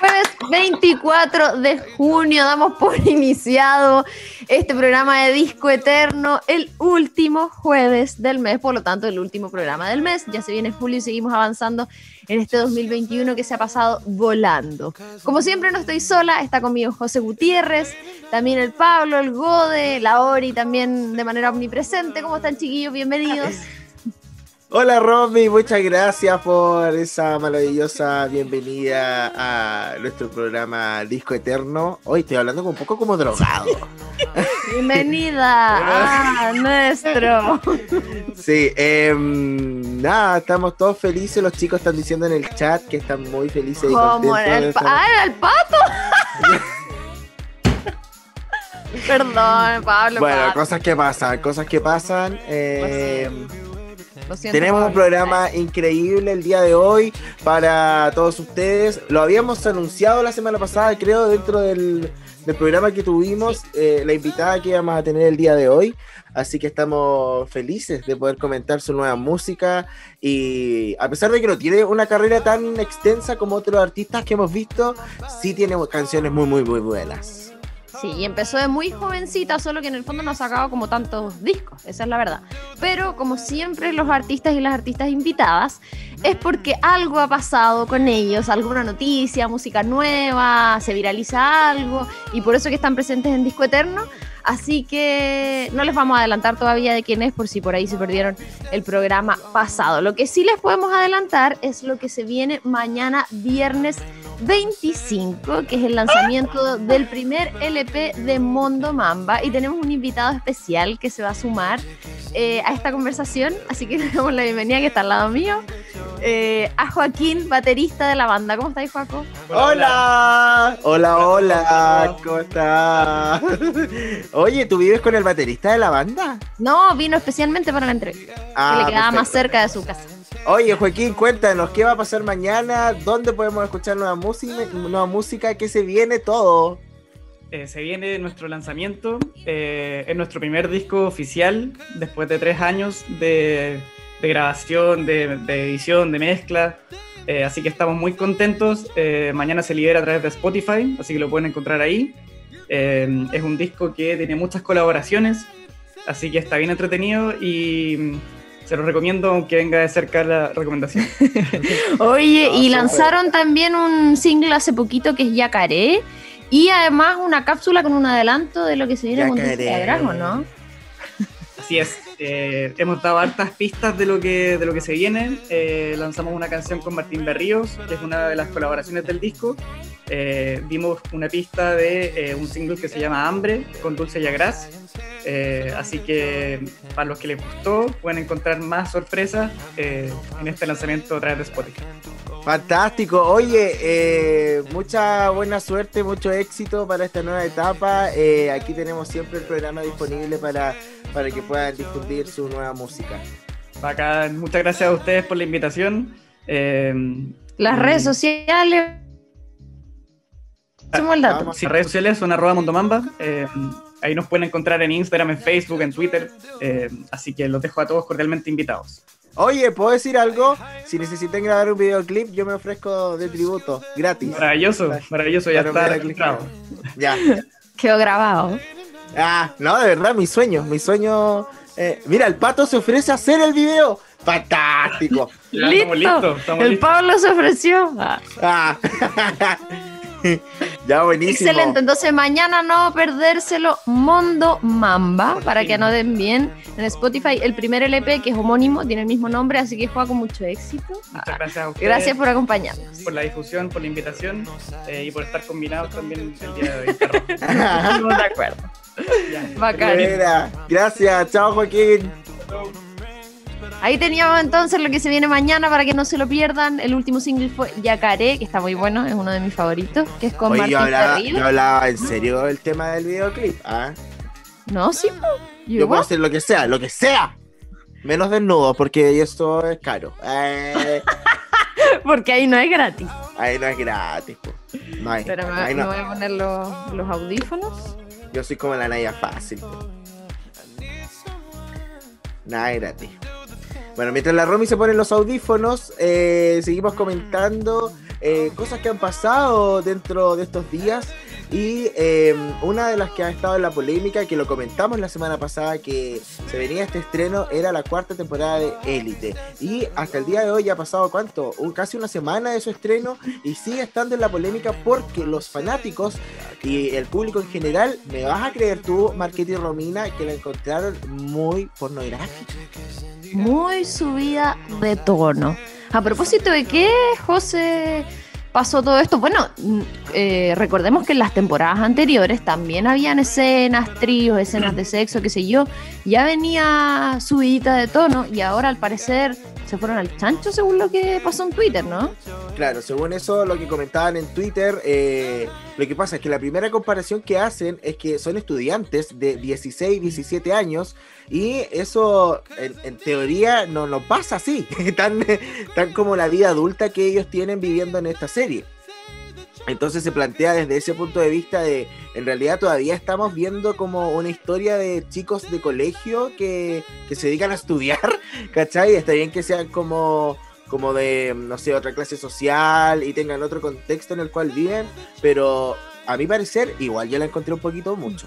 Jueves 24 de junio damos por iniciado este programa de Disco Eterno, el último jueves del mes, por lo tanto el último programa del mes. Ya se viene julio y seguimos avanzando en este 2021 que se ha pasado volando. Como siempre no estoy sola, está conmigo José Gutiérrez, también el Pablo, el Gode, la Ori también de manera omnipresente. ¿Cómo están chiquillos? Bienvenidos. Hola Romy, muchas gracias por esa maravillosa bienvenida a nuestro programa Disco Eterno. Hoy estoy hablando un poco como drogado. Bienvenida a nuestro. Sí, em, nada, estamos todos felices. Los chicos están diciendo en el chat que están muy felices. Y ¿Cómo el, ah, era el pato? Perdón, Pablo. Bueno, cosas que pasan, cosas que pasan. Eh, tenemos un programa increíble el día de hoy para todos ustedes. Lo habíamos anunciado la semana pasada, creo, dentro del, programa que tuvimos, eh, la invitada que íbamos a tener el día de hoy. Así que estamos felices de poder comentar su nueva música. Y a pesar de que no tiene una carrera tan extensa como otros artistas que hemos visto, sí tiene canciones muy, muy, muy buenas. Sí, y empezó de muy jovencita, solo que en el fondo no sacaba como tantos discos, esa es la verdad. Pero como siempre los artistas y las artistas invitadas, es porque algo ha pasado con ellos, alguna noticia, música nueva, se viraliza algo, y por eso que están presentes en Disco Eterno. Así que no les vamos a adelantar todavía de quién es por si por ahí se perdieron el programa pasado. Lo que sí les podemos adelantar es lo que se viene mañana viernes 25, que es el lanzamiento del primer LP de Mondo Mamba. Y tenemos un invitado especial que se va a sumar eh, a esta conversación. Así que le damos la bienvenida que está al lado mío. Eh, a Joaquín, baterista de la banda. ¿Cómo estáis, Joaco? Hola, hola, hola, ¿cómo estás? Oye, ¿tú vives con el baterista de la banda? No, vino especialmente para la entrevista, ah, que le quedaba más cerca de su casa. Oye, Joaquín, cuéntanos, ¿qué va a pasar mañana? ¿Dónde podemos escuchar nueva música? ¿Qué se viene todo? Eh, se viene nuestro lanzamiento, eh, es nuestro primer disco oficial después de tres años de, grabación, de, edición, de mezcla. Eh, así que estamos muy contentos. mañana se libera a través de Spotify, así que lo pueden encontrar ahí. es un disco que tiene muchas colaboraciones, así que está bien entretenido y se lo recomiendo aunque venga de cerca la recomendación. Oye, y lanzaron también un single hace poquito que es Yacaré y además una cápsula con un adelanto de lo que se viene con Dulce ¿no? Así es. Eh, hemos dado hartas pistas de lo que, de lo que se viene. Eh, lanzamos una canción con Martín Berríos, que es una de las colaboraciones del disco. Eh, una pista de un single que se llama Hambre con Dulce Yagras. así que para los que les gustó, pueden encontrar más sorpresas en este lanzamiento a través de Spotify. Fantástico. Oye, mucha buena suerte, mucho éxito para esta nueva etapa. aquí tenemos siempre el programa disponible para para que puedan difundir su nueva música. Bacán, muchas gracias a ustedes por la invitación. Em, Las redes sociales. Somos el dato. Sí, redes sociales son arroba mondomamba. Ahí nos pueden encontrar en Instagram, en Facebook, en Twitter. Así que los dejo a todos cordialmente invitados. Oye, ¿puedo decir algo? Si necesitan grabar un videoclip, yo me ofrezco de tributo, gratis. Maravilloso, maravilloso, ya está registrado. Ya. Quedó grabado. Ah, no, de verdad, mi sueño, mi sueño. Eh, mira, el pato se ofrece a hacer el video. Fantástico. Listo. el Pablo se ofreció. Ah. ya buenísimo. Excelente, entonces mañana no perdérselo Mondo Mamba para que anoten bien en Spotify el primer LP que es homónimo, tiene el mismo nombre, así que juega con mucho éxito. Muchas gracias a ustedes. Gracias por acompañarnos. Por la difusión, por la invitación eh, y por estar combinados también el día de hoy. Estamos de acuerdo. Bacán. Gracias, chao Joaquín. Ahí teníamos entonces lo que se viene mañana para que no se lo pierdan. El último single fue Yacaré, que está muy bueno, es uno de mis favoritos, que es con Martín yo hablaba, en serio el tema del videoclip. ¿ah? No, sí. Yo, puedo hacer lo que sea, lo que sea. Menos desnudo, porque esto es caro. Eh. porque ahí no es gratis. Ahí no es gratis. No hay, Pero me, voy a poner los, los audífonos. Yo soy como la Naya fácil. Nada gratis. Bueno, mientras la Romy se pone los audífonos, eh, seguimos comentando eh, cosas que han pasado dentro de estos días. Y em, una de las que ha estado en la polémica, que lo comentamos la semana pasada, que se venía este estreno, era la cuarta temporada de Élite. Y hasta el día de hoy ha pasado cuánto? Un, casi una semana de su estreno y sigue estando en la polémica porque los fanáticos y el público en general, me vas a creer tú, Marquete y Romina, que la encontraron muy pornográfica. Muy subida de tono. A propósito de qué, José pasó todo esto? Bueno, mm, eh, recordemos que en las temporadas anteriores también habían escenas, tríos, escenas de sexo, qué sé yo. Ya venía subidita de tono y ahora al parecer se fueron al chancho según lo que pasó en Twitter, ¿no? Claro, según eso, lo que comentaban en Twitter, eh, lo que pasa es que la primera comparación que hacen es que son estudiantes de 16, 17 años y eso en, teoría no, no pasa así, tan, tan como la vida adulta que ellos tienen viviendo en esta serie. Entonces se plantea desde ese punto de vista de, en realidad todavía estamos viendo como una historia de chicos de colegio que, que se dedican a estudiar, ¿cachai? Está bien que sean como, como de, no sé, otra clase social y tengan otro contexto en el cual viven, pero a mi parecer igual yo la encontré un poquito mucho.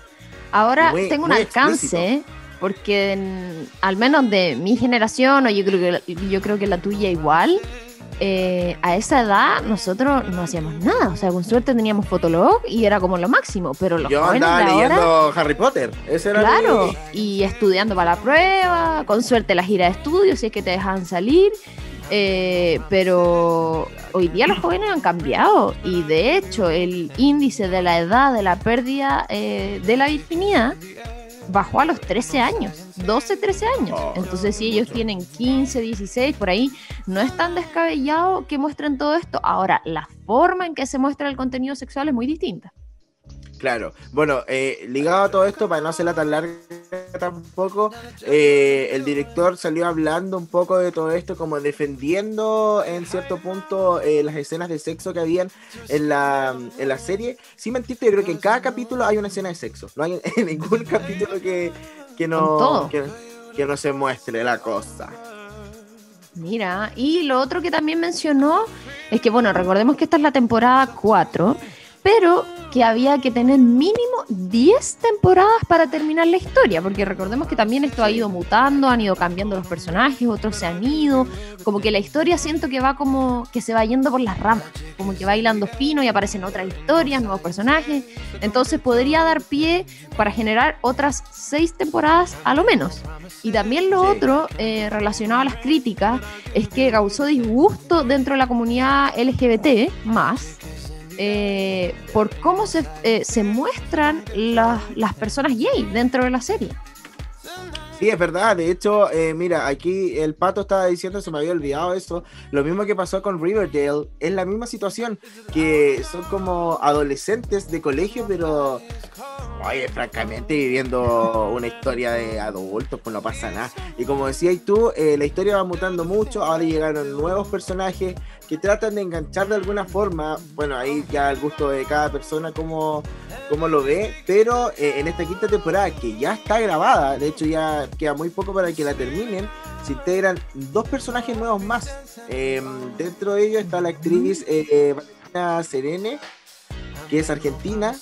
Ahora tengo un alcance, porque al menos de mi generación, o yo creo que, yo creo que la tuya igual, eh, a esa edad nosotros no hacíamos nada. O sea, con suerte teníamos Fotolog y era como lo máximo. Pero los Yo andaba leyendo Harry Potter. Ese era claro, y estudiando para la prueba. Con suerte la gira de estudios, si es que te dejan salir. Eh, pero hoy día los jóvenes han cambiado y de hecho el índice de la edad de la pérdida eh, de la virginidad bajó a los 13 años, 12, 13 años. Oh, Entonces, si ellos tienen 15, 16, por ahí, no es tan descabellado que muestren todo esto. Ahora, la forma en que se muestra el contenido sexual es muy distinta. Claro, bueno, eh, ligado a todo esto, para no hacerla tan larga tampoco, eh, el director salió hablando un poco de todo esto, como defendiendo en cierto punto eh, las escenas de sexo que habían en la, en la serie. Sin mentirte, yo creo que en cada capítulo hay una escena de sexo. No hay en, ningún capítulo que, que no, que, que no se muestre la cosa. Mira, y lo otro que también mencionó es que, bueno, recordemos que esta es la temporada 4 pero que había que tener mínimo 10 temporadas para terminar la historia, porque recordemos que también esto ha ido mutando, han ido cambiando los personajes, otros se han ido, como que la historia siento que va como que se va yendo por las ramas, como que va hilando fino y aparecen otras historias, nuevos personajes, entonces podría dar pie para generar otras 6 temporadas a lo menos. Y también lo otro eh, relacionado a las críticas es que causó disgusto dentro de la comunidad LGBT más eh, por cómo se, eh, se muestran las personas gay dentro de la serie. Sí, es verdad. De hecho, eh, mira, aquí el pato estaba diciendo, se me había olvidado eso. Lo mismo que pasó con Riverdale. Es la misma situación, que son como adolescentes de colegio, pero, oye, francamente, viviendo una historia de adultos, pues no pasa nada. Y como decías tú, la historia va mutando mucho. Ahora llegaron nuevos personajes que tratan de enganchar de alguna forma, bueno, ahí ya el gusto de cada persona como, como lo ve, pero eh, en esta quinta temporada que ya está grabada, de hecho ya queda muy poco para que la terminen, se integran dos personajes nuevos más. Em, dentro de ellos está la actriz eh, Valentina Serene, que es argentina,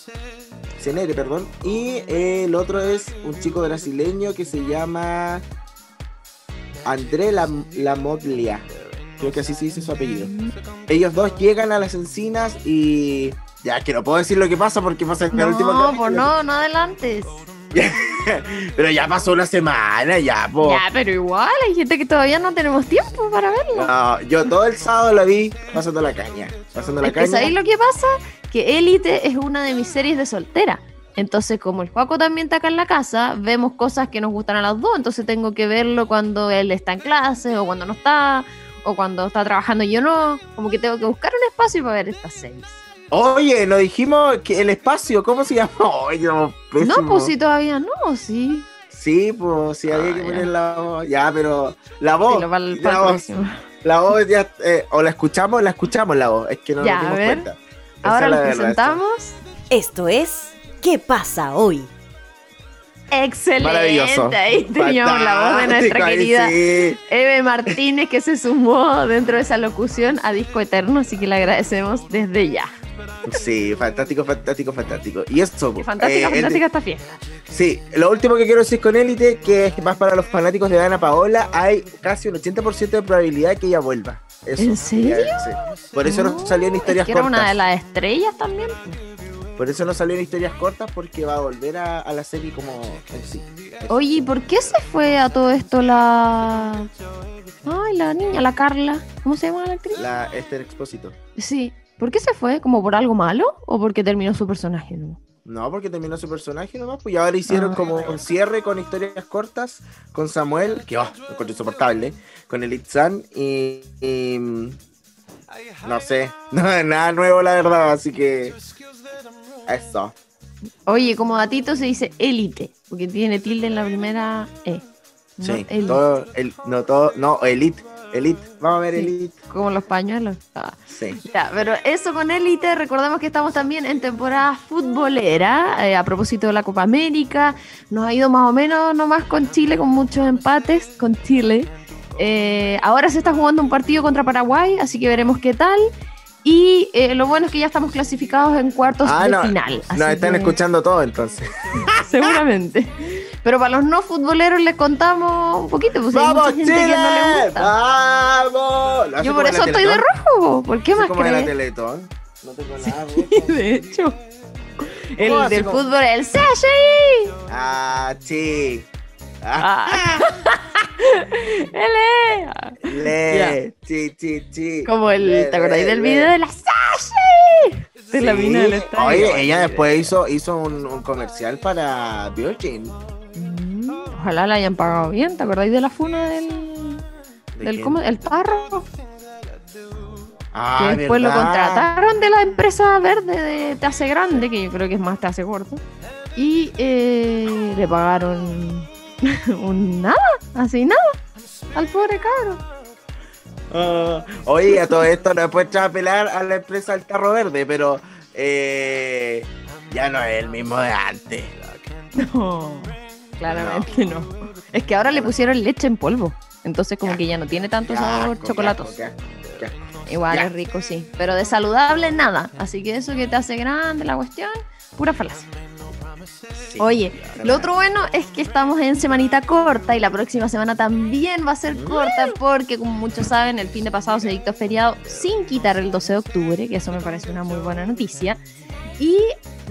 Perdón, y el otro es un chico brasileño que se llama André Lamoglia. Creo que así se dice su apellido. Ellos dos llegan a las encinas y. Ya, que no puedo decir lo que pasa porque pasa en el último No, pues no, no adelantes. Pero ya pasó una semana, ya, po. Ya, pero igual, hay gente que todavía no tenemos tiempo para verlo. No, yo todo el sábado la vi pasando la caña. Pasando la caña. ¿Sabéis lo que pasa? Que Élite es una de mis series de soltera. Entonces, como el Juaco también está acá en la casa, vemos cosas que nos gustan a las dos. Entonces, tengo que verlo cuando él está en clase o cuando no está o cuando está trabajando yo no, como que tengo que buscar un espacio para ver estas series. Oye, nos dijimos que el espacio, ¿cómo se llama? no, pues si todavía no, sí. Sí, pues sí, había que ah, poner la voz. Ya, pero la voz. la, voz la voz ya, eh, o la escuchamos, la escuchamos la voz. Es que no nos dimos cuenta. Ahora la presentamos. Esto es ¿Qué pasa hoy? Excelente. Maravilloso. Ahí teníamos la voz de nuestra querida sí. Eve Martínez que se sumó dentro de esa locución a Disco Eterno, así que le agradecemos desde ya. Sí, fantástico, fantástico, fantástico. Y eso, fantástica, eh, el- fantástica esta fiesta. Sí, lo último que quiero decir con Élite, que es más para los fanáticos de Ana Paola, hay casi un 80% de probabilidad de que ella vuelva. Eso, ¿En serio? ya, sí. Por eso no, salió en es historias que era cortas. una de las estrellas también. Por eso no salió en historias cortas, porque va a volver a, a la serie como en sí. Oye, ¿y por qué se fue a todo esto la. Ay, la niña, la Carla. ¿Cómo se llama la actriz? La Esther Expósito. Sí. ¿Por qué se fue? ¿Como por algo malo o porque terminó su personaje? no? No, porque terminó su personaje nomás, pues y ahora hicieron Ah. como un cierre con historias cortas con Samuel, que oh, lo encuentro insoportable, con el Itzan y, y, no sé, no, nada nuevo la verdad, así que eso. Oye, como datito se dice élite, porque tiene tilde en la primera E. No, Sí, todo, el, no todo, no, Elite, Elite, vamos a ver Sí. Elite, Como los pañuelos. Ah. sí. Ya, pero eso con élite, recordemos que estamos también en temporada futbolera, eh, a propósito de la Copa América, nos ha ido más o menos nomás con Chile, con muchos empates, con Chile. Eh, ahora se está jugando un partido contra Paraguay, así que veremos qué tal. Y eh, lo bueno es que ya estamos clasificados en cuartos Ah, de no, final. Nos están que- escuchando todo entonces. Seguramente. Pero para los no futboleros les contamos un poquito, pues hay ¡Vamos mucha gente Chile! que no gusta. ¡Vamos! Yo por la eso estoy de rojo, ¿por qué más como de la crees? Teletón. No tengo nada rojo. De hecho. El ¿Cómo así del como- fútbol, el CHI. Ah, sí. Ah, Ah. L. le, sí, sí, sí. Como el, Le, ¿te acordáis del video de la CHI? De la Sí. mina del estadio. Oye, ella después hizo, hizo un, un comercial para Virgin. Ojalá la hayan pagado bien, ¿te acordáis de la funa del, ¿De del cómo- el tarro? Ah, que después lo contrataron de la empresa verde de Te Hace Grande, que yo creo que es más Te Hace Gordo. Y eh, le pagaron un nada, así nada, al pobre cabro. Ah, oye, a todo esto no puedes echar a pelar a la empresa del Tarro Verde, pero eh, ya no es el mismo de antes. No, claramente no. Es que ahora le pusieron leche en polvo. Entonces como que ya no tiene tanto Qué sabor chocolatos. asco. Igual Ya. es rico, sí. Pero de saludable nada. Así que eso que te hace grande la cuestión, pura falacia. Sí. Oye, lo otro bueno es que estamos en semanita corta y la próxima semana también va a ser corta porque como muchos saben el fin de pasado se dictó feriado sin quitar el 12 de octubre, que eso me parece una muy buena noticia. Y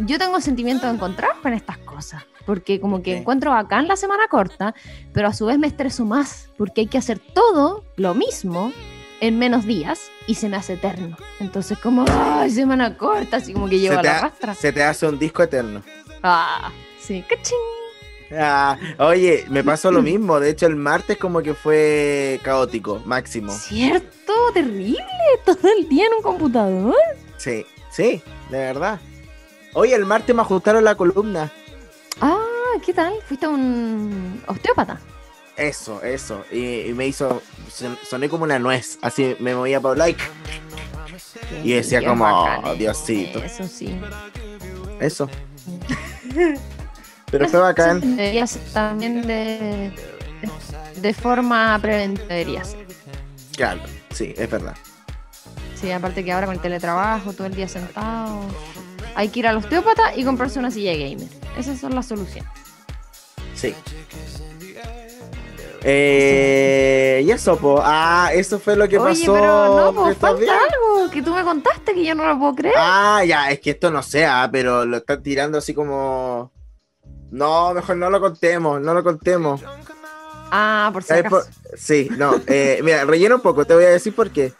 yo tengo sentimientos encontrados con estas cosas, porque como que Ok. encuentro bacán la semana corta, pero a su vez me estreso más, porque hay que hacer todo lo mismo en menos días y se me hace eterno. Entonces como, ay, semana corta, así como que llevo a la ha- rastra. se te hace un disco eterno. Ah, sí, cachín. Ah, oye, me pasó lo mismo. De hecho, el martes como que fue caótico, máximo. ¿Cierto? Terrible. Todo el día en un computador. Sí, sí, de verdad. Oye, el martes me ajustaron la columna. Ah, ¿qué tal? ¿Fuiste a un osteópata? Eso, eso. Y, y me hizo. son- Soné como una nuez. Así me movía por like. Y decía como, bacán, "Oh. Diosito". Eso sí. Eso. Pero fue bacán. Debería ser también de, de forma preventiva. Claro, sí, es verdad. Sí, aparte que ahora con el teletrabajo, todo el día sentado. Hay que ir al osteópata y comprarse una silla gamer. Esas son las soluciones. Sí. Eh, y eso, po. Ah, eso fue lo que Oye, pasó. pero no, estos falta días. algo que tú me contaste que yo no lo puedo creer. Ah, ya, es que esto no sea, pero lo están tirando así como. No, mejor no lo contemos, no lo contemos. Ah, por si ¿Sabes acaso. por- Sí, no. eh, mira, rellena un poco, te voy a decir por qué.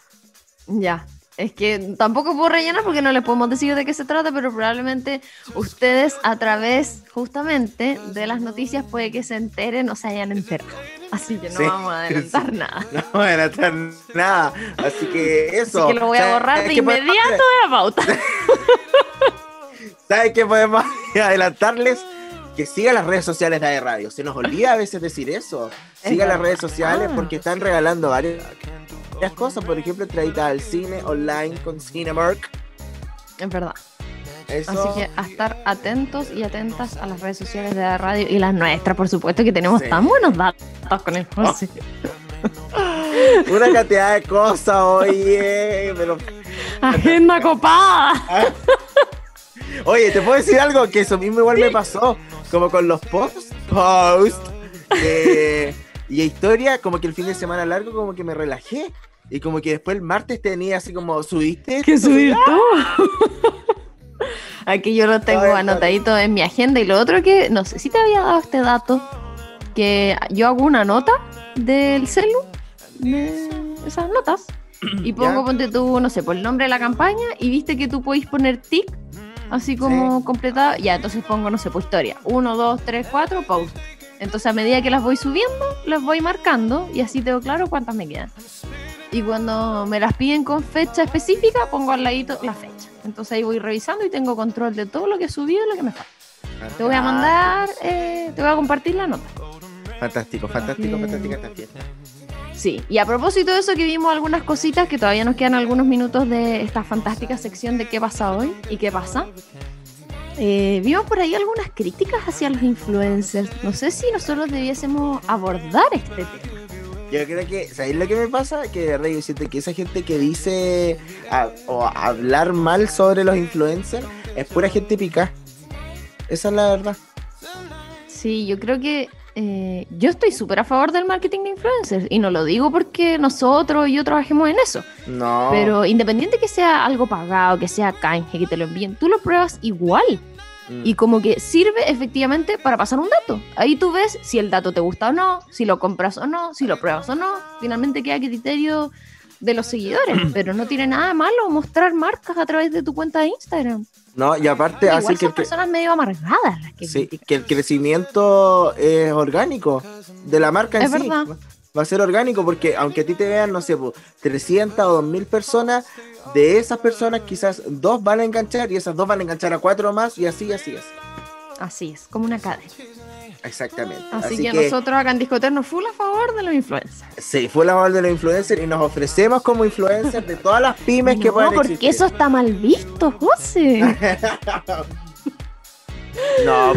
Ya. Es que tampoco puedo rellenar porque no les podemos decir de qué se trata, pero probablemente ustedes a través justamente de las noticias puede que se enteren o se hayan enterado. Así que no Sí, vamos a adelantar sí. nada. No van a estar nada. Así que eso. Así que lo voy a ¿sabes borrar de inmediato de la pauta. ¿Sabes qué podemos adelantarles? Que sigan las redes sociales de Radio. Se nos olvida a veces decir eso. Es Sigan las redes sociales porque están regalando varias, varias cosas. Por ejemplo, entraditas al cine online con Cinemark. Es verdad. Así que a estar atentos y atentas a las redes sociales de la radio y las nuestras, por supuesto, que tenemos tan buenos datos con el José. Una cantidad de cosas, oye, pero... Agenda copada. Oye, ¿te puedo decir algo? Que eso mismo igual me pasó, como con los posts, posts y historia, como que el fin de semana largo, como que me relajé. Y como que después el martes tenía así como, ¿subiste? ¿Qué subir tú? Aquí yo lo tengo anotadito en mi agenda. Y lo otro que, no sé si te había dado este dato, que yo hago una nota del celu, de esas notas, y pongo, ponte tú, no sé, por el nombre de la campaña, y viste que tú podéis poner tic, así como completada. Ya, entonces pongo, no sé, pues historia. Uno, dos, tres, cuatro, post. Entonces a medida que las voy subiendo, las voy marcando y así tengo claro cuántas me quedan. Y cuando me las piden con fecha específica, pongo al ladito la fecha. Entonces ahí voy revisando y tengo control de todo lo que he subido y lo que me falta. Te voy a mandar, eh, te voy a compartir la nota. Fantástico, fantástico, fantástica esta fiesta. Sí, y a propósito de eso que vimos algunas cositas, que todavía nos quedan algunos minutos de esta fantástica sección de qué pasa hoy y qué pasa. Eh, vimos por ahí algunas críticas hacia los influencers. No sé si nosotros debiésemos abordar este tema. Yo creo que, ¿sabéis lo que me pasa? Que de verdad siento que esa gente que dice o hablar mal sobre los influencers es pura gente pica. Esa es la verdad. Sí, yo creo que eh, yo estoy súper a favor del marketing de influencers y no lo digo porque nosotros y yo trabajemos en eso. No. Pero independiente que sea algo pagado, que sea canje, que te lo envíen, tú lo pruebas igual. Y mm. como que sirve efectivamente para pasar un dato. Ahí tú ves si el dato te gusta o no, si lo compras o no, si lo pruebas o no. Finalmente queda criterio de los seguidores, pero no tiene nada de malo mostrar marcas a través de tu cuenta de Instagram. No, y aparte hace que... personas medio amargadas que sí, que el crecimiento es orgánico de la marca en es Verdad. Va a ser orgánico porque aunque a ti te vean, no sé, 300 o 2000 personas, de esas personas quizás dos van a enganchar y esas dos van a enganchar a cuatro más y así, así es. Así es, como una cadena. Exactamente. Así, que, nosotros acá en Discoterno full a favor de los influencers. Sí, full a favor de los influencers y nos ofrecemos como influencers de todas las pymes que puedan existir. porque eso está mal visto, José. no,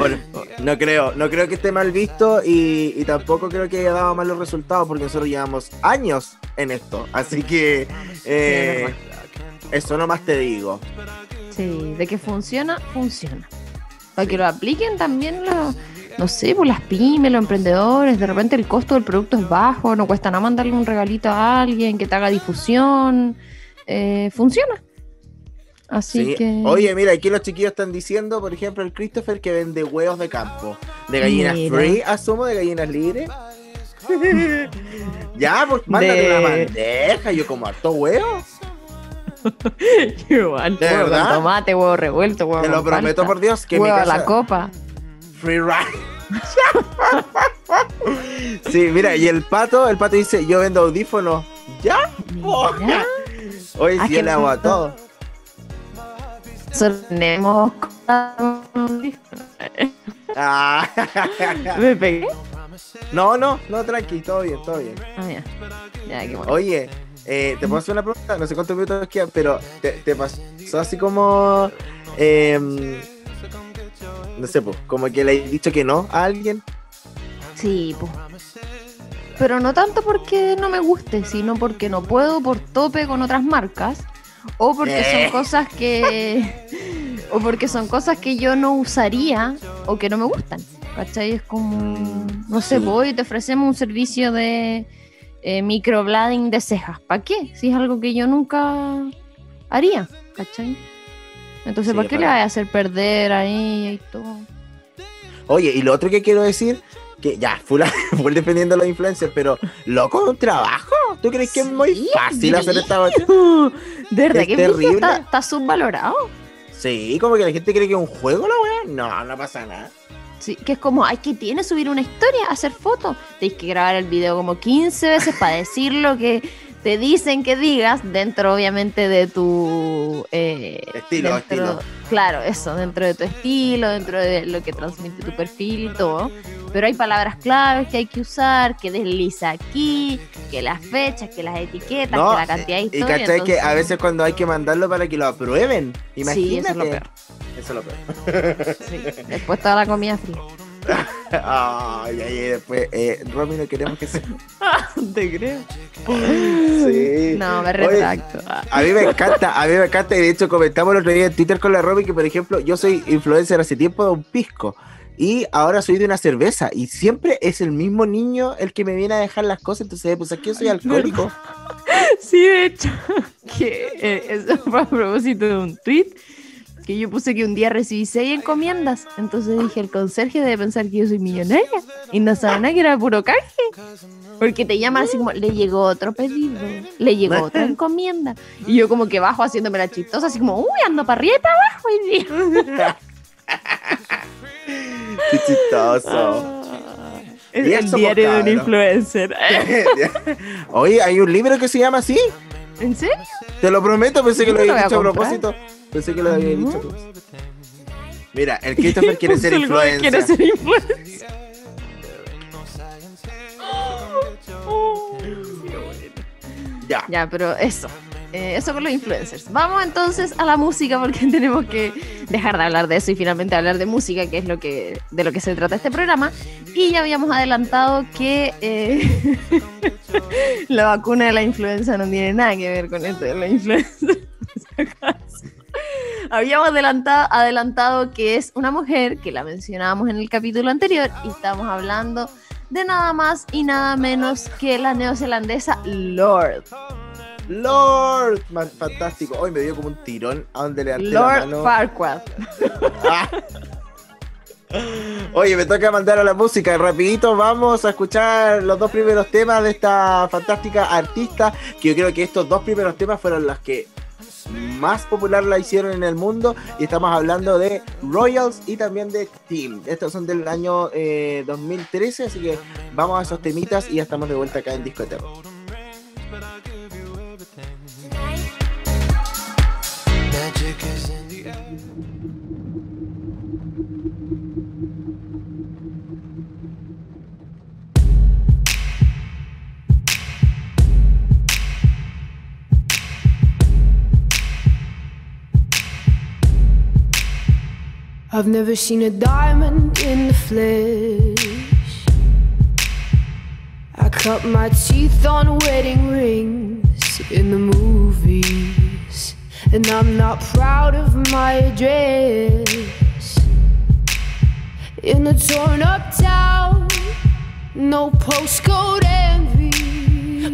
no creo, no creo que esté mal visto y, tampoco creo que haya dado malos resultados porque nosotros llevamos años en esto. Así que eh, eso nomás te digo. Sí, de que funciona, funciona. Para que lo apliquen también los no sé, por las pymes, los emprendedores, de repente el costo del producto es bajo, no cuesta nada mandarle un regalito a alguien que te haga difusión, eh, funciona. Así que. Oye, mira, aquí los chiquillos están diciendo, por ejemplo, el Christopher que vende huevos de campo. De gallinas free, asumo, de gallinas libres. ya, pues mándame una bandeja, yo como harto huevo. Igual, ¿De verdad? tomate, huevo revuelto, huevo Te lo prometo por Dios que huevo mi casa... a la copa. Free ride. sí, mira, y el pato, el pato dice, yo vendo audífonos. ¿Ya? Hoy sí le hago a todo. Tenemos ah. ¿Me pegué? No, no, no, tranqui, todo bien, todo bien. Ah, ya. Ya, qué bueno. Oye, eh, ¿te puedo hacer una pregunta? No sé cuántos minutos quedan, pero ¿te, te pasó así como... Eh, no sé, pues, como que le he dicho que no a alguien. Sí, pues. Pero no tanto porque no me guste, sino porque no puedo por tope con otras marcas. O porque son eh. cosas que. o porque son cosas que yo no usaría o que no me gustan. ¿Cachai? Es como. No sé, voy y te ofrecemos un servicio de eh, microblading de cejas. ¿Para qué? Si es algo que yo nunca haría. ¿Cachai? Entonces, ¿por qué le vas a hacer perder ahí y todo? Oye, y lo otro que quiero decir, que ya, full, full defendiendo a los influencers, pero loco, un trabajo. ¿Tú crees que es muy fácil hacer esta De verdad, que terrible. Está, está, subvalorado. Sí, como que la gente cree que es un juego la weá. No, no pasa nada. Sí, que es como, hay que tiene subir una historia, hacer fotos. Tienes que grabar el video como 15 veces para decir lo que te dicen que digas dentro obviamente de tu eh, estilo, estilo. Claro, eso, dentro de tu estilo, dentro de lo que transmite tu perfil y todo. Pero hay palabras claves que hay que usar, que desliza aquí, que las fechas, que las etiquetas, que la cantidad de historia. Y cachai que a veces cuando hay que mandarlo para que lo aprueben, imagínate. Sí, eso es lo peor. Eso es lo peor. Sí. Después toda la comida fría. Ay, ay, después, eh, Romy, no queremos que se. ¿Te creo? Sí. No, me retracto. a mí me encanta, a mí me encanta, y de hecho comentamos el otro día en Twitter con la Romy que, por ejemplo, yo soy influencer hace tiempo de un pisco y ahora soy de una cerveza y siempre es el mismo niño el que me viene a dejar las cosas, entonces pues aquí yo soy alcohólico. Sí, de hecho, que eh, eso fue a propósito de un tweet que yo puse que un día recibí seis encomiendas. Entonces dije, el conserje debe pensar que yo soy millonaria. Y no sabe nada que era puro canje. Porque te llaman así como, le llegó otro pedido, le llegó otra encomienda. Y yo como que bajo haciéndome la chistosa, así como, uy, ando para arriba y para abajo día. Qué chistoso. Es Y el diario de un influencer. Oye, hay un libro que se llama así. ¿En serio? Te lo prometo, pensé que lo había a dicho a propósito. Pensé que lo había dicho a propósito. Mira, el Christopher quiere ser güey, Quiere influencer. ser influencer. Ya. Ya, pero eso. Eh, eso con los influencers. Vamos entonces a la música porque tenemos que dejar de hablar de eso y finalmente hablar de música, que es lo que de lo que se trata este programa. Y ya habíamos adelantado que eh, la vacuna de la influenza no tiene nada que ver con esto de la influenza. acaso. Habíamos adelantado, adelantado que es una mujer que la mencionábamos en el capítulo anterior y estamos hablando de nada más y nada menos que la neozelandesa Lord. Lord, man, fantástico. Hoy me dio como un tirón a donde le la Lord mano. Farquaad. Ah. Oye, me toca mandar a la música. Rapidito vamos a escuchar los dos primeros temas de esta fantástica artista. Que yo creo que estos dos primeros temas fueron los que más popular la hicieron en el mundo. Y estamos hablando de Royals y también de Team. Estos son del año eh, 2013. Así que vamos a esos temitas y ya estamos de vuelta acá en Discoteca. I've never seen a diamond in the flesh. I cut my teeth on wedding rings in the movies. And I'm not proud of my address. In a torn up town, no postcode envy.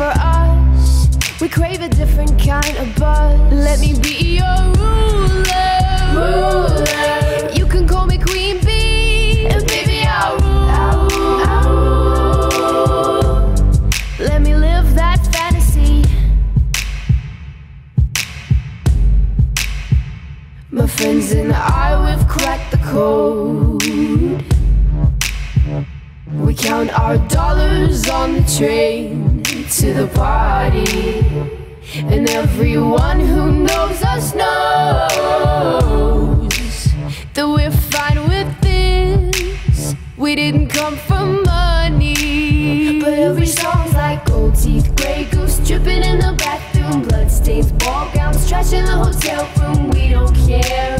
for us. We crave a different kind of buzz. Let me be your ruler. ruler. You can call me Queen Bee, and baby I'll rule. Let me live that fantasy. My friends and I, we've cracked the code. We count our dollars on the train to the party. And everyone who knows us knows that we're fine with this. We didn't come for money. But every song's like gold teeth, grey goose dripping in the bathroom, bloodstains, ball gowns, trash in the hotel room. We don't care.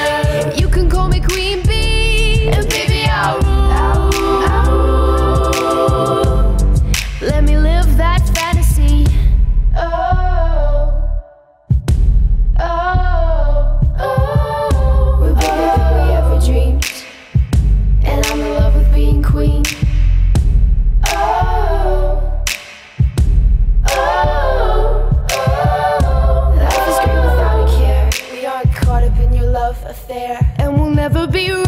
never be royal.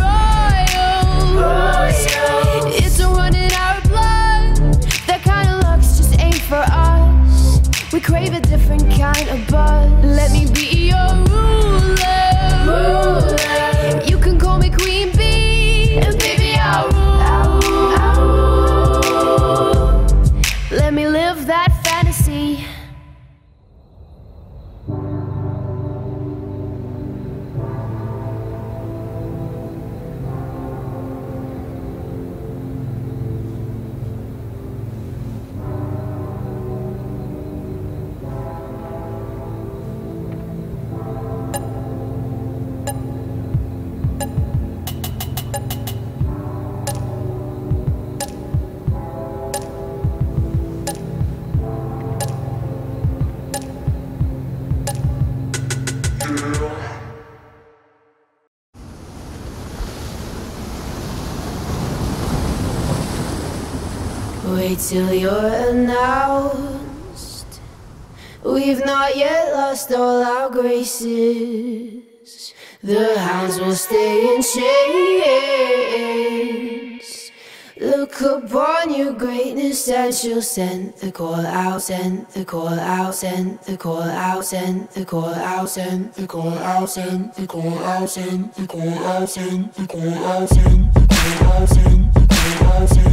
It's a run in our blood. That kind of luck's just ain't for us. We crave a different kind of buzz. lost all our graces. The hounds will stay in chains. Look upon your greatness and she'll send the call out, send the call out, send the call out, send the call out, send the call out, send the call out, send the call out, send the call out, send the call out, send the call out, send the call out, send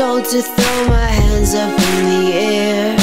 told to throw my hands up in the air.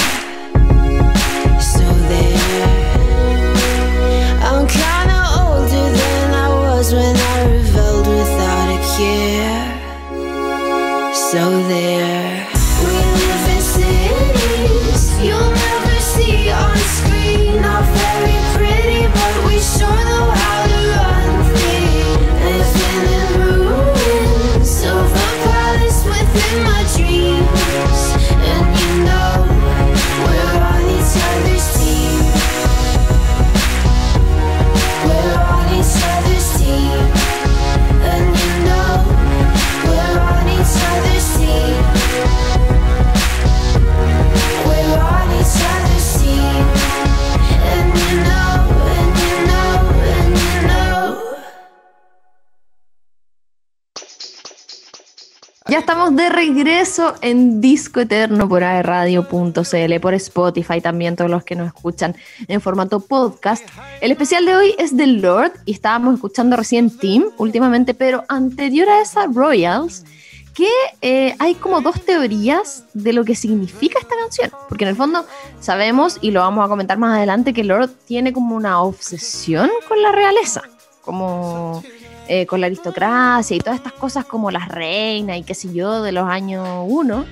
regreso en Disco Eterno por aerradio.cl, por Spotify también, todos los que nos escuchan en formato podcast. El especial de hoy es de Lord y estábamos escuchando recién Team últimamente, pero anterior a esa Royals, que eh, hay como dos teorías de lo que significa esta canción, porque en el fondo sabemos, y lo vamos a comentar más adelante, que Lord tiene como una obsesión con la realeza, como eh, con la aristocracia y todas estas cosas como las reinas y qué sé yo de los años 1.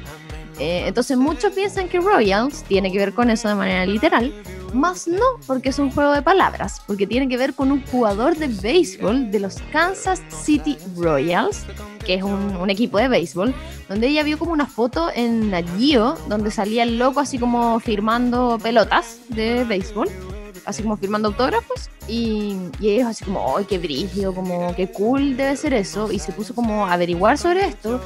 Eh, entonces muchos piensan que Royals tiene que ver con eso de manera literal, más no porque es un juego de palabras, porque tiene que ver con un jugador de béisbol de los Kansas City Royals, que es un, equipo de béisbol, donde ella vio como una foto en Nat Geo donde salía el loco así como firmando pelotas de béisbol así como firmando autógrafos, y, y ellos así como, ¡ay, qué brillo! Como, qué cool debe ser eso, y se puso como a averiguar sobre esto,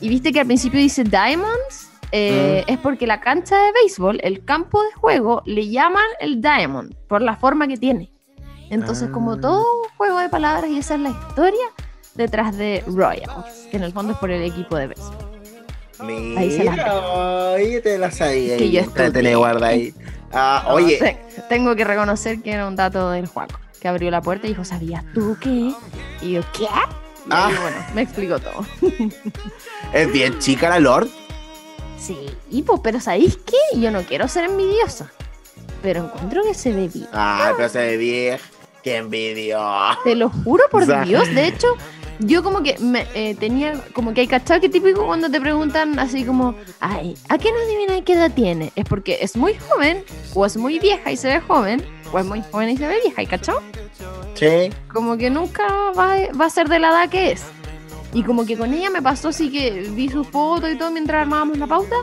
y viste que al principio dice Diamonds, eh, es porque la cancha de béisbol, el campo de juego, le llaman el Diamond por la forma que tiene. Entonces, como ah. todo juego de palabras, y esa es la historia detrás de Royals, que en el fondo es por el equipo de béisbol. Mira, ahí se la te las ahí, que yo te guarda ahí. Ah, oye. tengo que reconocer que era un dato del Juaco, que abrió la puerta y dijo, ¿sabías tú qué? Y yo, ¿qué? Y ah. bueno, me explicó todo. es bien chica la Lord. Sí, pues, pero ¿sabéis qué? Yo no quiero ser envidiosa. Pero encuentro que se ve bien. Ay, pero se ve bien. ¡Qué envidio! Te lo juro por Dios. De hecho, yo como que me, eh, tenía, como que hay cachado que típico cuando te preguntan así como, ay, ¿a qué no adivinas qué edad tiene? Es porque es muy joven, o es muy vieja y se ve joven, o es muy joven y se ve vieja, ¿y cachado? Sí. Como que nunca va, va a ser de la edad que es. Y como que con ella me pasó así que vi su foto y todo mientras armábamos la pauta.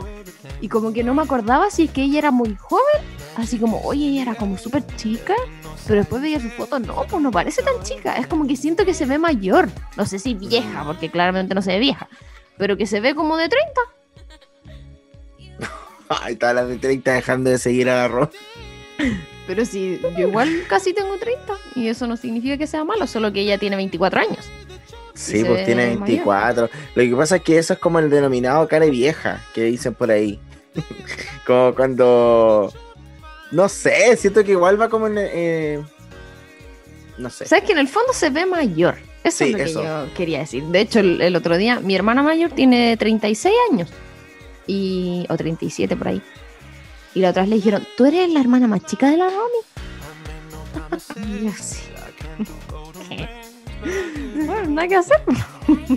Y como que no me acordaba si es que ella era muy joven. Así como, oye, ella era como súper chica. Pero después veía su foto, no, pues no parece tan chica. Es como que siento que se ve mayor. No sé si vieja, porque claramente no se ve vieja. Pero que se ve como de 30. Ay, todas las de 30 dejando de seguir a Ron. Pero sí, yo igual casi tengo 30. Y eso no significa que sea malo, solo que ella tiene 24 años. Sí, pues tiene 24. Lo que pasa es que eso es como el denominado cara vieja que dicen por ahí. como cuando. No sé, siento que igual va como en. Eh, no sé. Sabes que en el fondo se ve mayor. Eso es lo que yo quería decir. De hecho, el, otro día, mi hermana mayor tiene 36 años. Y, o 37 por ahí. Y la otra vez le dijeron, ¿tú eres la hermana más chica de la Romy? y así. Bueno, nada que hacer.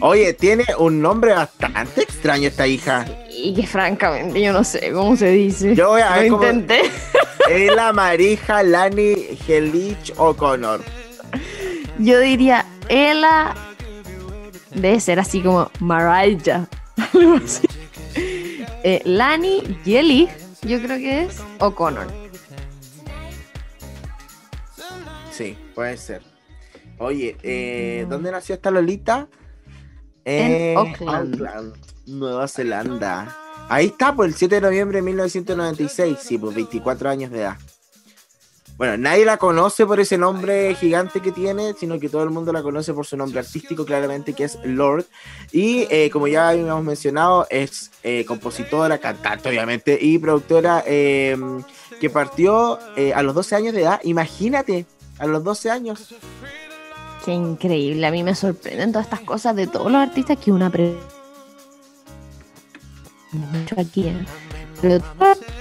Oye, tiene un nombre bastante extraño esta hija. Y que francamente yo no sé cómo se dice. Yo voy a ver. intenté. Es la Marija Lani Gelich O'Connor. Yo diría, Ella debe ser así como. Algo así. Eh, Lani Jelly, yo creo que es O'Connor. Sí, puede ser. Oye, eh, ¿dónde nació esta Lolita? En Auckland. Nueva Zelanda. Ahí está, por pues, el 7 de noviembre de 1996, sí, pues 24 años de edad. Bueno, nadie la conoce por ese nombre gigante que tiene, sino que todo el mundo la conoce por su nombre artístico, claramente, que es Lord. Y eh, como ya habíamos mencionado, es eh, compositora, cantante, obviamente, y productora em, que partió a los 12 años de edad. Imagínate, a los 12 años. Qué increíble. A mí me sorprenden todas estas cosas de todos los artistas que una pre mucho aquí, ¿eh? Pero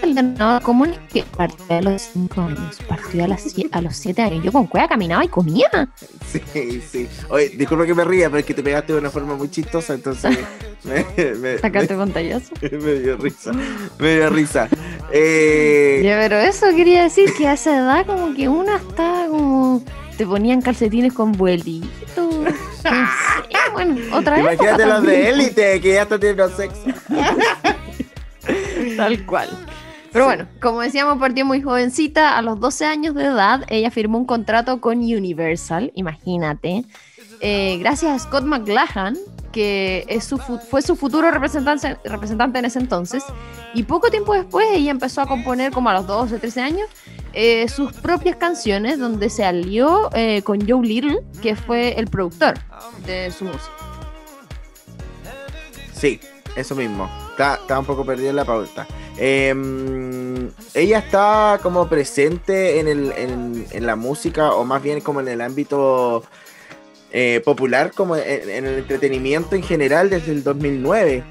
el ganador común es que partió a los 5 años, partió a, las a los 7 años. Yo con cueva caminaba y comía. Sí, sí. Oye, disculpa que me ría, pero es que te pegaste de una forma muy chistosa, entonces. me, me, Sacaste pantallazo. Me dio risa. Me dio risa. Eh... Ya, pero eso quería decir que a esa edad, como que una está como te ponían calcetines con vuelitos. bueno, otra vez. Imagínate los de élite que ya están teniendo sexo. Tal cual. Pero bueno, como decíamos, partió muy jovencita, a los 12 años de edad, ella firmó un contrato con Universal, imagínate, eh, gracias a Scott McLachlan, que fue su futuro representante, en ese entonces, y poco tiempo después ella empezó a componer, como a los 12, 13 años, eh, sus propias canciones donde se alió eh, con Joe Little, que fue el productor de su música. Sí, eso mismo. Está, un poco perdida en la pauta. Em, ella está como presente en, la música, o más bien como en el ámbito eh, popular, como en, en, el entretenimiento en general desde el 2009.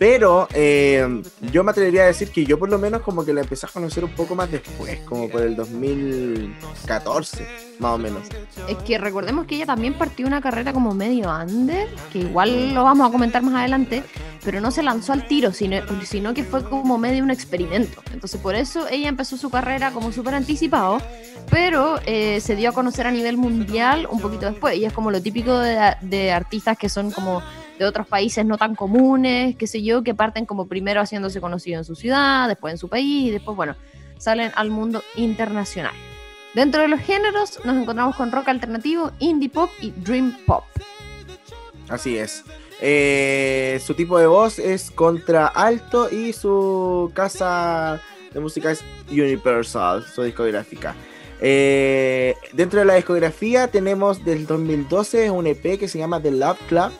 Pero eh, yo me atrevería a decir que yo por lo menos como que la empecé a conocer un poco más después, como por el 2014, más o menos. Es que recordemos que ella también partió una carrera como medio under, que igual lo vamos a comentar más adelante, pero no se lanzó al tiro, sino, que fue como medio un experimento. Entonces por eso ella empezó su carrera como súper anticipado, pero eh, se dio a conocer a nivel mundial un poquito después. Y es como lo típico de, de artistas que son como de otros países no tan comunes, qué sé yo, que parten como primero haciéndose conocido en su ciudad, después en su país y después, bueno, salen al mundo internacional. Dentro de los géneros nos encontramos con rock alternativo, indie pop y dream pop. Así es. Eh, su tipo de voz es contra alto y su casa de música es Universal, su discográfica. Eh, dentro de la discografía tenemos del 2012 un EP que se llama The Love Club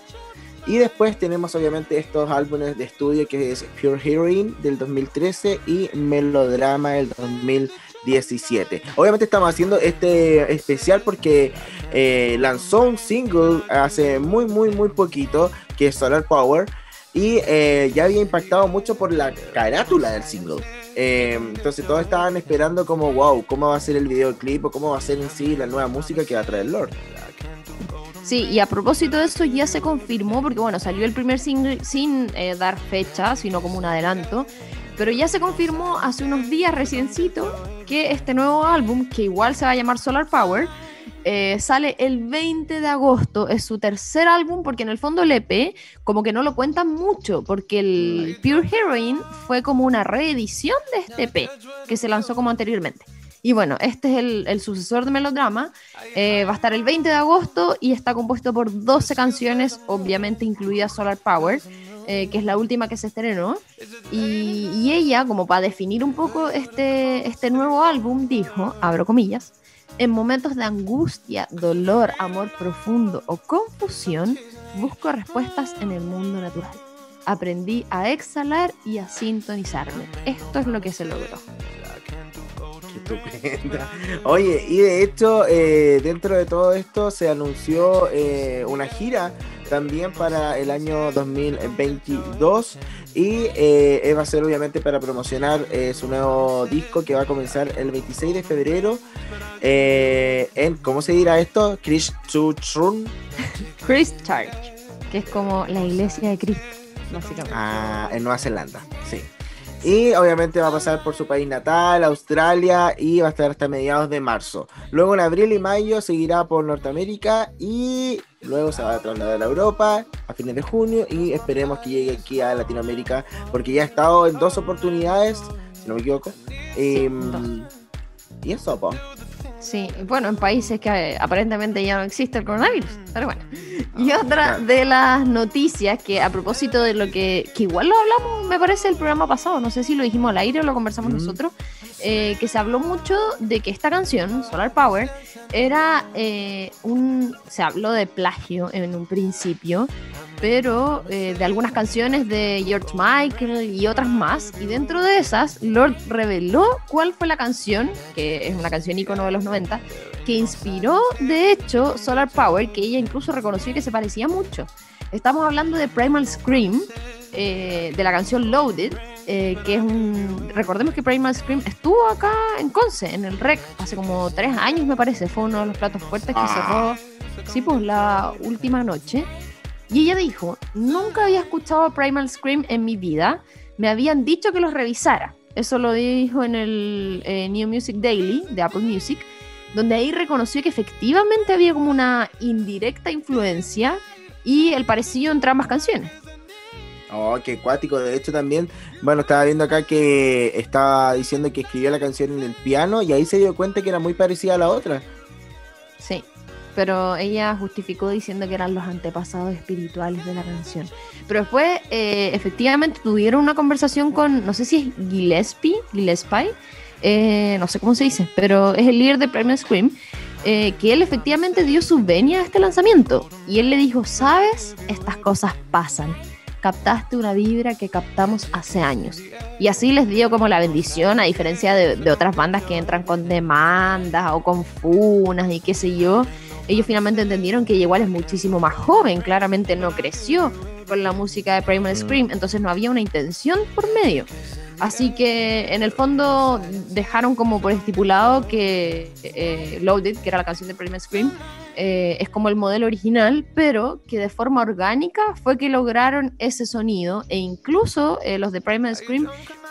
y después tenemos obviamente estos álbumes de estudio que es Pure Heroine del 2013 y Melodrama del 2017. Obviamente estamos haciendo este especial porque eh, lanzó un single hace muy muy muy poquito que es Solar Power y eh, ya había impactado mucho por la carátula del single. Eh, entonces todos estaban esperando como, wow, ¿cómo va a ser el videoclip o cómo va a ser en sí la nueva música que va a traer Lord? Sí, y a propósito de eso ya se confirmó, porque bueno, salió el primer single sin eh, dar fecha, sino como un adelanto, pero ya se confirmó hace unos días reciencito que este nuevo álbum, que igual se va a llamar Solar Power, eh, sale el 20 de agosto, es su tercer álbum, porque en el fondo el EP como que no lo cuentan mucho, porque el Pure Heroine fue como una reedición de este EP, que se lanzó como anteriormente. Y bueno, este es el, sucesor de Melodrama. Eh, va a estar el 20 de agosto y está compuesto por 12 canciones, obviamente incluida Solar Power, eh, que es la última que se estrenó. Y, y, ella, como para definir un poco este, este nuevo álbum, dijo, abro comillas, en momentos de angustia, dolor, amor profundo o confusión, busco respuestas en el mundo natural. Aprendí a exhalar y a sintonizarme. Esto es lo que se logró. Oye, y de hecho, eh, dentro de todo esto se anunció eh, una gira también para el año 2022 y eh, va a ser obviamente para promocionar su nuevo disco que va a comenzar el 26 de febrero en, ¿cómo se dirá esto? Christchurch. Christchurch, que es como la iglesia de Cristo, básicamente. Ah, en Nueva Zelanda, sí. Y obviamente va a pasar por su país natal, Australia, y va a estar hasta mediados de marzo. Luego en abril y mayo seguirá por Norteamérica y luego se va a trasladar a Europa a fines de junio y esperemos que llegue aquí a Latinoamérica porque ya ha estado en dos oportunidades, si no me equivoco. Em, y eso, pues. Sí, bueno, en países que eh, aparentemente ya no existe el coronavirus, pero bueno. Y otra de las noticias que a propósito de lo que, que igual lo hablamos, me parece, el programa pasado, no sé si lo dijimos al aire o lo conversamos nosotros, eh, que se habló mucho de que esta canción, Solar Power, era eh, un, se habló de plagio en un principio, pero eh, de algunas canciones de George Michael y otras más. Y dentro de esas, Lord reveló cuál fue la canción, que es una canción icono de los 90, que inspiró, de hecho, Solar Power, que ella incluso reconoció que se parecía mucho. Estamos hablando de Primal Scream, eh, de la canción Loaded, eh, que es un... Recordemos que Primal Scream estuvo acá en Conce, en el REC, hace como tres años me parece, fue uno de los platos fuertes que ah. cerró, sí, pues la última noche. Y ella dijo, nunca había escuchado Primal Scream en mi vida, me habían dicho que los revisara. Eso lo dijo en el eh, New Music Daily de Apple Music, donde ahí reconoció que efectivamente había como una indirecta influencia y el parecido entre ambas canciones. Oh, qué cuático. De hecho, también, bueno, estaba viendo acá que estaba diciendo que escribió la canción en el piano y ahí se dio cuenta que era muy parecida a la otra. Sí pero ella justificó diciendo que eran los antepasados espirituales de la canción. Pero después, eh, efectivamente, tuvieron una conversación con, no sé si es Gillespie, Gillespie, eh, no sé cómo se dice, pero es el líder de Primal Scream, eh, que él efectivamente dio su venia a este lanzamiento. Y él le dijo, sabes, estas cosas pasan. Captaste una vibra que captamos hace años. Y así les dio como la bendición, a diferencia de, de otras bandas que entran con demandas o con funas y qué sé yo ellos finalmente entendieron que igual es muchísimo más joven, claramente no creció con la música de Primal mm. Scream, entonces no había una intención por medio. Así que en el fondo dejaron como por estipulado que eh, Loaded, que era la canción de Primal Scream, eh, es como el modelo original, pero que de forma orgánica fue que lograron ese sonido e incluso eh, los de Primal Scream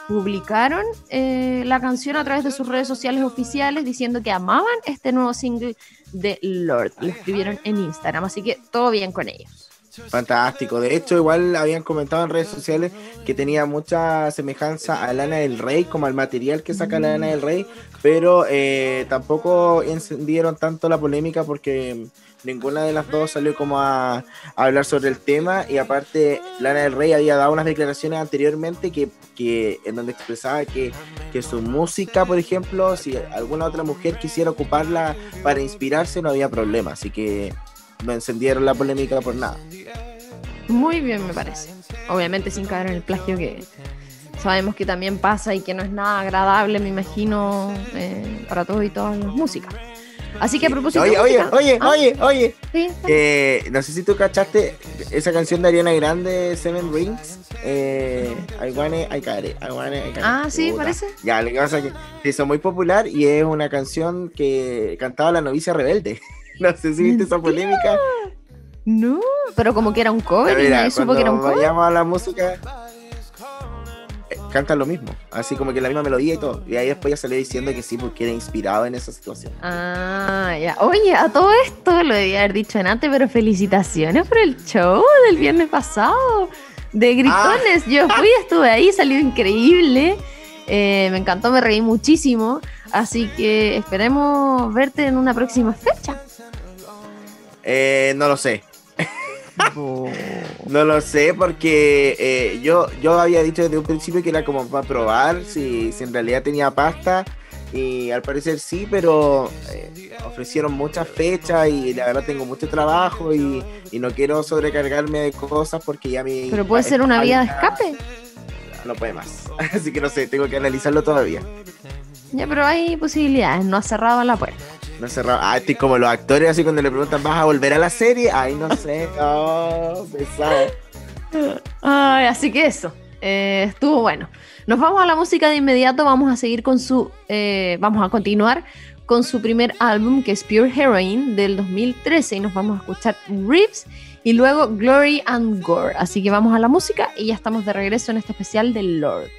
publicaron la canción a través de sus redes sociales oficiales diciendo que amaban este nuevo single de Lord. Lo escribieron en Instagram, así que todo bien con ellos. Fantástico. De hecho, igual habían comentado en redes sociales que tenía mucha semejanza a Lana del Rey, como al material que saca Lana del Rey, pero eh, tampoco encendieron tanto la polémica porque ninguna de las dos salió como a, hablar sobre el tema y aparte Lana del Rey había dado unas declaraciones anteriormente que, en donde expresaba que, que, su música, por ejemplo, si alguna otra mujer quisiera ocuparla para inspirarse no había problema, así que no encendieron la polémica por nada. Muy bien me parece, obviamente sin caer en el plagio que sabemos que también pasa y que no es nada agradable, me imagino, eh, para todos y todas las músicas. Así que a propósito. Oye, oye, oye, ¿Ah? oye, oye. Eh, no sé si tú cachaste esa canción de Ariana Grande, Seven Rings. Eh, I want it, I got it, I want it, I got it. Ah, sí, parece. Ya, lo que pasa es que se hizo muy popular y es una canción que cantaba la novicia rebelde. no sé si viste esa polémica. No, pero como que era un cover y nadie supo que era un cover. a la música cantan lo mismo, así como que la misma melodía y todo. Y ahí después ya salió diciendo que sí, porque era inspirado en esa situación. Ah, ya. Oye, a todo esto lo debía haber dicho antes, pero felicitaciones por el show del viernes pasado. De gritones, yo fui, estuve ahí, salió increíble. Eh, me encantó, me reí muchísimo. Así que esperemos verte en una próxima fecha. Eh, no lo sé. No lo sé porque eh, yo, yo había dicho desde un principio que era como para probar si, si en realidad tenía pasta y al parecer sí, pero eh, ofrecieron muchas fechas y la verdad tengo mucho trabajo y, no quiero sobrecargarme de cosas porque ya mi... Pero puede ser una vía de escape. No puede más, así que no sé, tengo que analizarlo todavía. Ya, pero hay posibilidades, no ha cerrado la puerta. No cerrado. Ah, estoy como los actores así cuando le preguntan, ¿vas a volver a la serie? Ay, no sé. Oh, pesado. Ay, así que eso. Eh, estuvo bueno. Nos vamos a la música de inmediato. Vamos a seguir con su. Eh, vamos a continuar con su primer álbum, que es Pure Heroine, del 2013. Y nos vamos a escuchar Rips y luego Glory and Gore. Así que vamos a la música y ya estamos de regreso en este especial del Lord.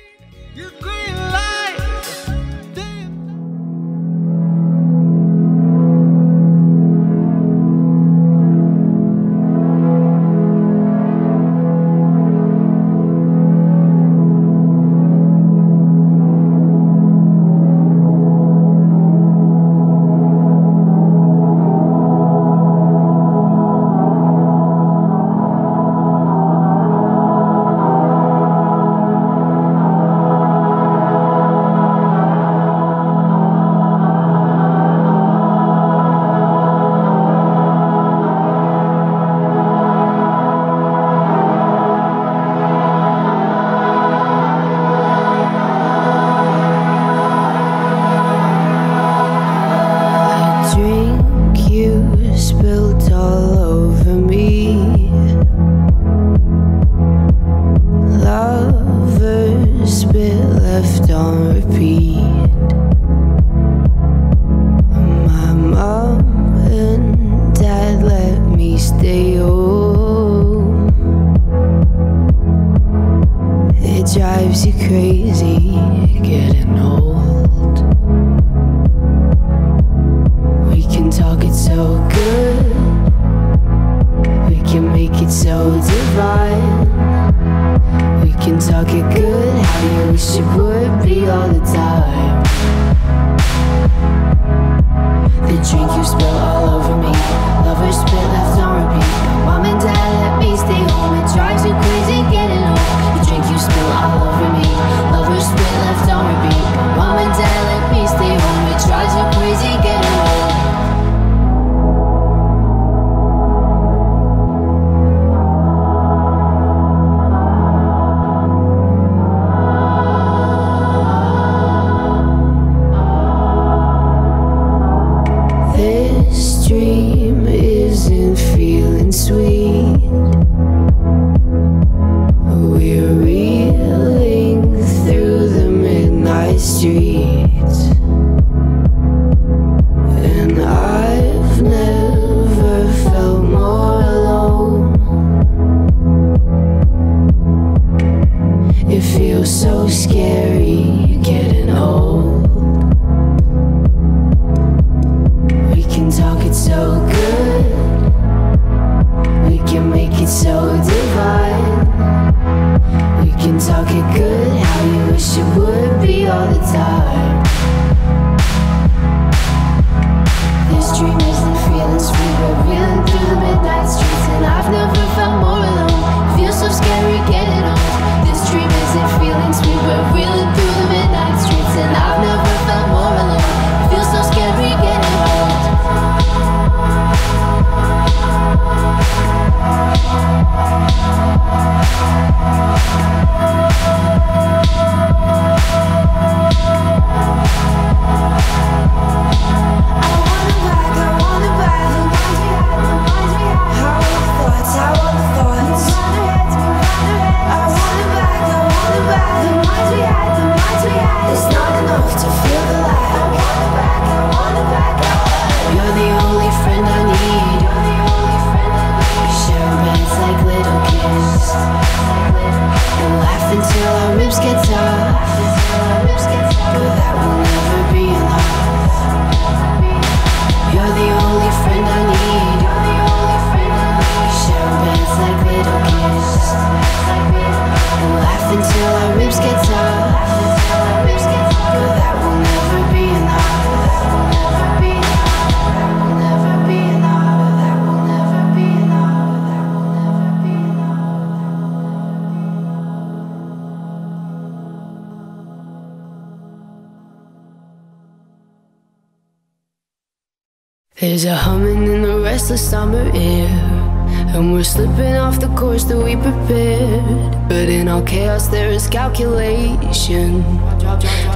Chaos, there is calculation.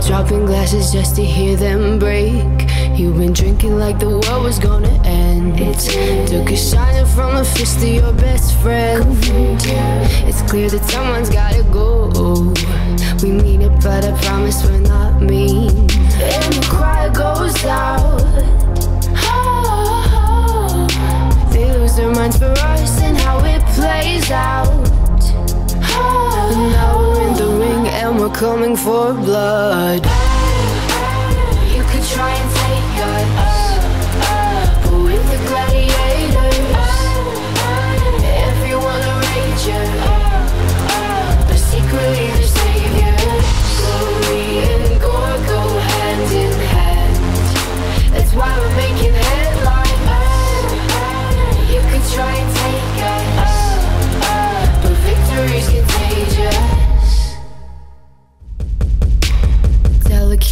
Dropping glasses just to hear them break. You've been drinking like the world was gonna end. Took a shining from a fist to your best friend. It's clear that someone's gotta go. We mean it, but I promise we're not mean. And the cry goes out. They lose their minds for us and how it plays out. We're coming for blood.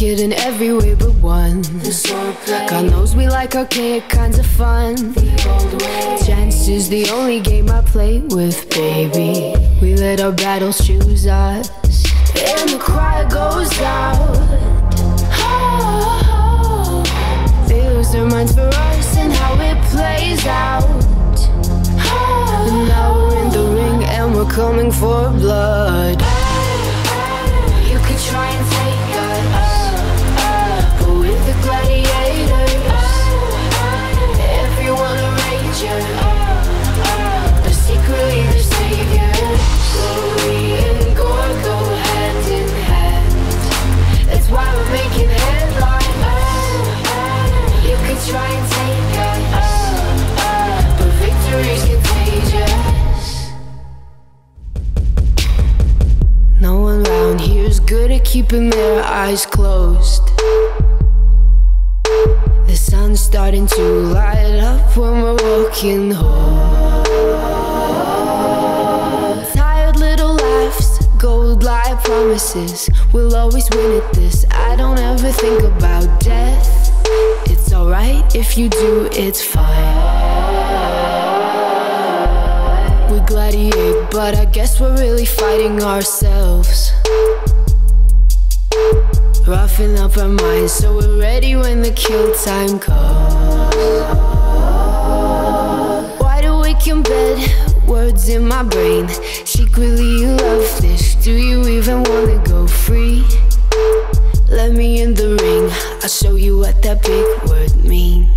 Delicate in every way but one. God knows we like archaic kinds of fun. Chance is the only game I play with, baby. We let our battles choose us, and the cry goes out. Ah, they lose their minds for us and how it plays out. Ah, and now we're in the ring and we're coming for blood. Keeping their eyes closed. The sun's starting to light up when we're walking home. Tired little laughs, gold lie promises. We'll always win at this. I don't ever think about death. It's alright if you do, it's fine We gladiate, but I guess we're really fighting ourselves. Roughing up our minds so we're ready when the kill time comes. Wide awake in bed, words in my brain. Secretly, you love this. Do you even wanna go free? Let me in the ring, I'll show you what that big word means.